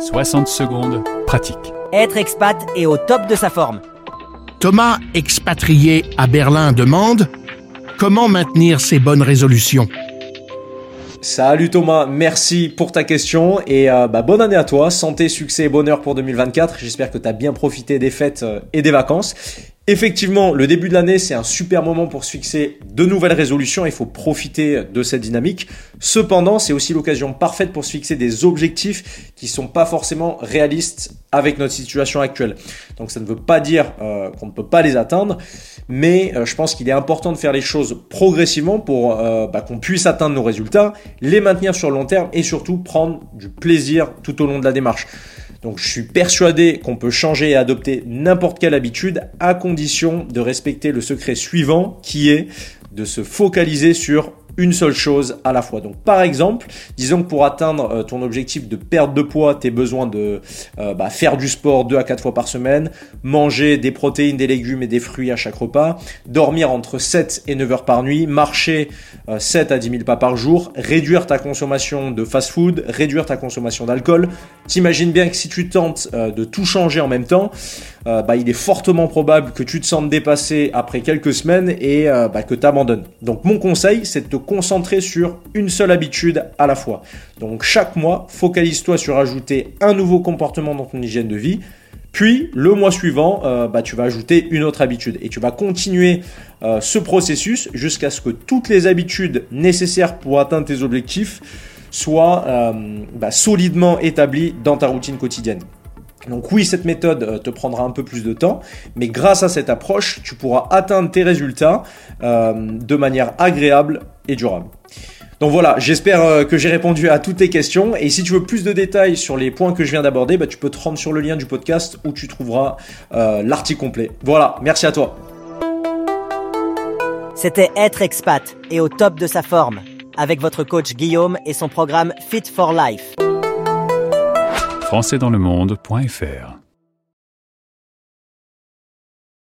60 secondes, pratique. Être expat et au top de sa forme. Thomas, expatrié à Berlin, demande Comment maintenir ses bonnes résolutions? Salut Thomas, merci pour ta question et euh, bah, bonne année à toi, santé, succès et bonheur pour 2024. J'espère que tu as bien profité des fêtes euh, et des vacances. Effectivement, le début de l'année, c'est un super moment pour se fixer de nouvelles résolutions. Il faut profiter de cette dynamique. Cependant, c'est aussi l'occasion parfaite pour se fixer des objectifs qui sont pas forcément réalistes avec notre situation actuelle. Donc, ça ne veut pas dire euh, qu'on ne peut pas les atteindre, mais euh, je pense qu'il est important de faire les choses progressivement pour euh, bah, qu'on puisse atteindre nos résultats, les maintenir sur le long terme et surtout prendre du plaisir tout au long de la démarche. Donc je suis persuadé qu'on peut changer et adopter n'importe quelle habitude à condition de respecter le secret suivant qui est de se focaliser sur une seule chose à la fois. Donc par exemple, disons que pour atteindre euh, ton objectif de perte de poids, tu besoin de euh, bah, faire du sport 2 à 4 fois par semaine, manger des protéines, des légumes et des fruits à chaque repas, dormir entre 7 et 9 heures par nuit, marcher 7 euh, à 10 000 pas par jour, réduire ta consommation de fast-food, réduire ta consommation d'alcool. T'imagines bien que si tu tentes de tout changer en même temps, bah, il est fortement probable que tu te sentes dépassé après quelques semaines et bah, que tu abandonnes. Donc mon conseil, c'est de te concentrer sur une seule habitude à la fois. Donc chaque mois, focalise-toi sur ajouter un nouveau comportement dans ton hygiène de vie. Puis le mois suivant, euh, bah, tu vas ajouter une autre habitude et tu vas continuer euh, ce processus jusqu'à ce que toutes les habitudes nécessaires pour atteindre tes objectifs soient euh, solidement établies dans ta routine quotidienne. Donc oui, cette méthode euh, te prendra un peu plus de temps, mais grâce à cette approche, tu pourras atteindre tes résultats euh, de manière agréable et durable. Donc voilà, j'espère euh, que j'ai répondu à toutes tes questions. Et si tu veux plus de détails sur les points que je viens d'aborder, bah, tu peux te rendre sur le lien du podcast où tu trouveras l'article complet. Voilà, merci à toi. C'était Être expat et au top de sa forme avec votre coach Guillaume et son programme Fit for Life françaisdanslemonde.fr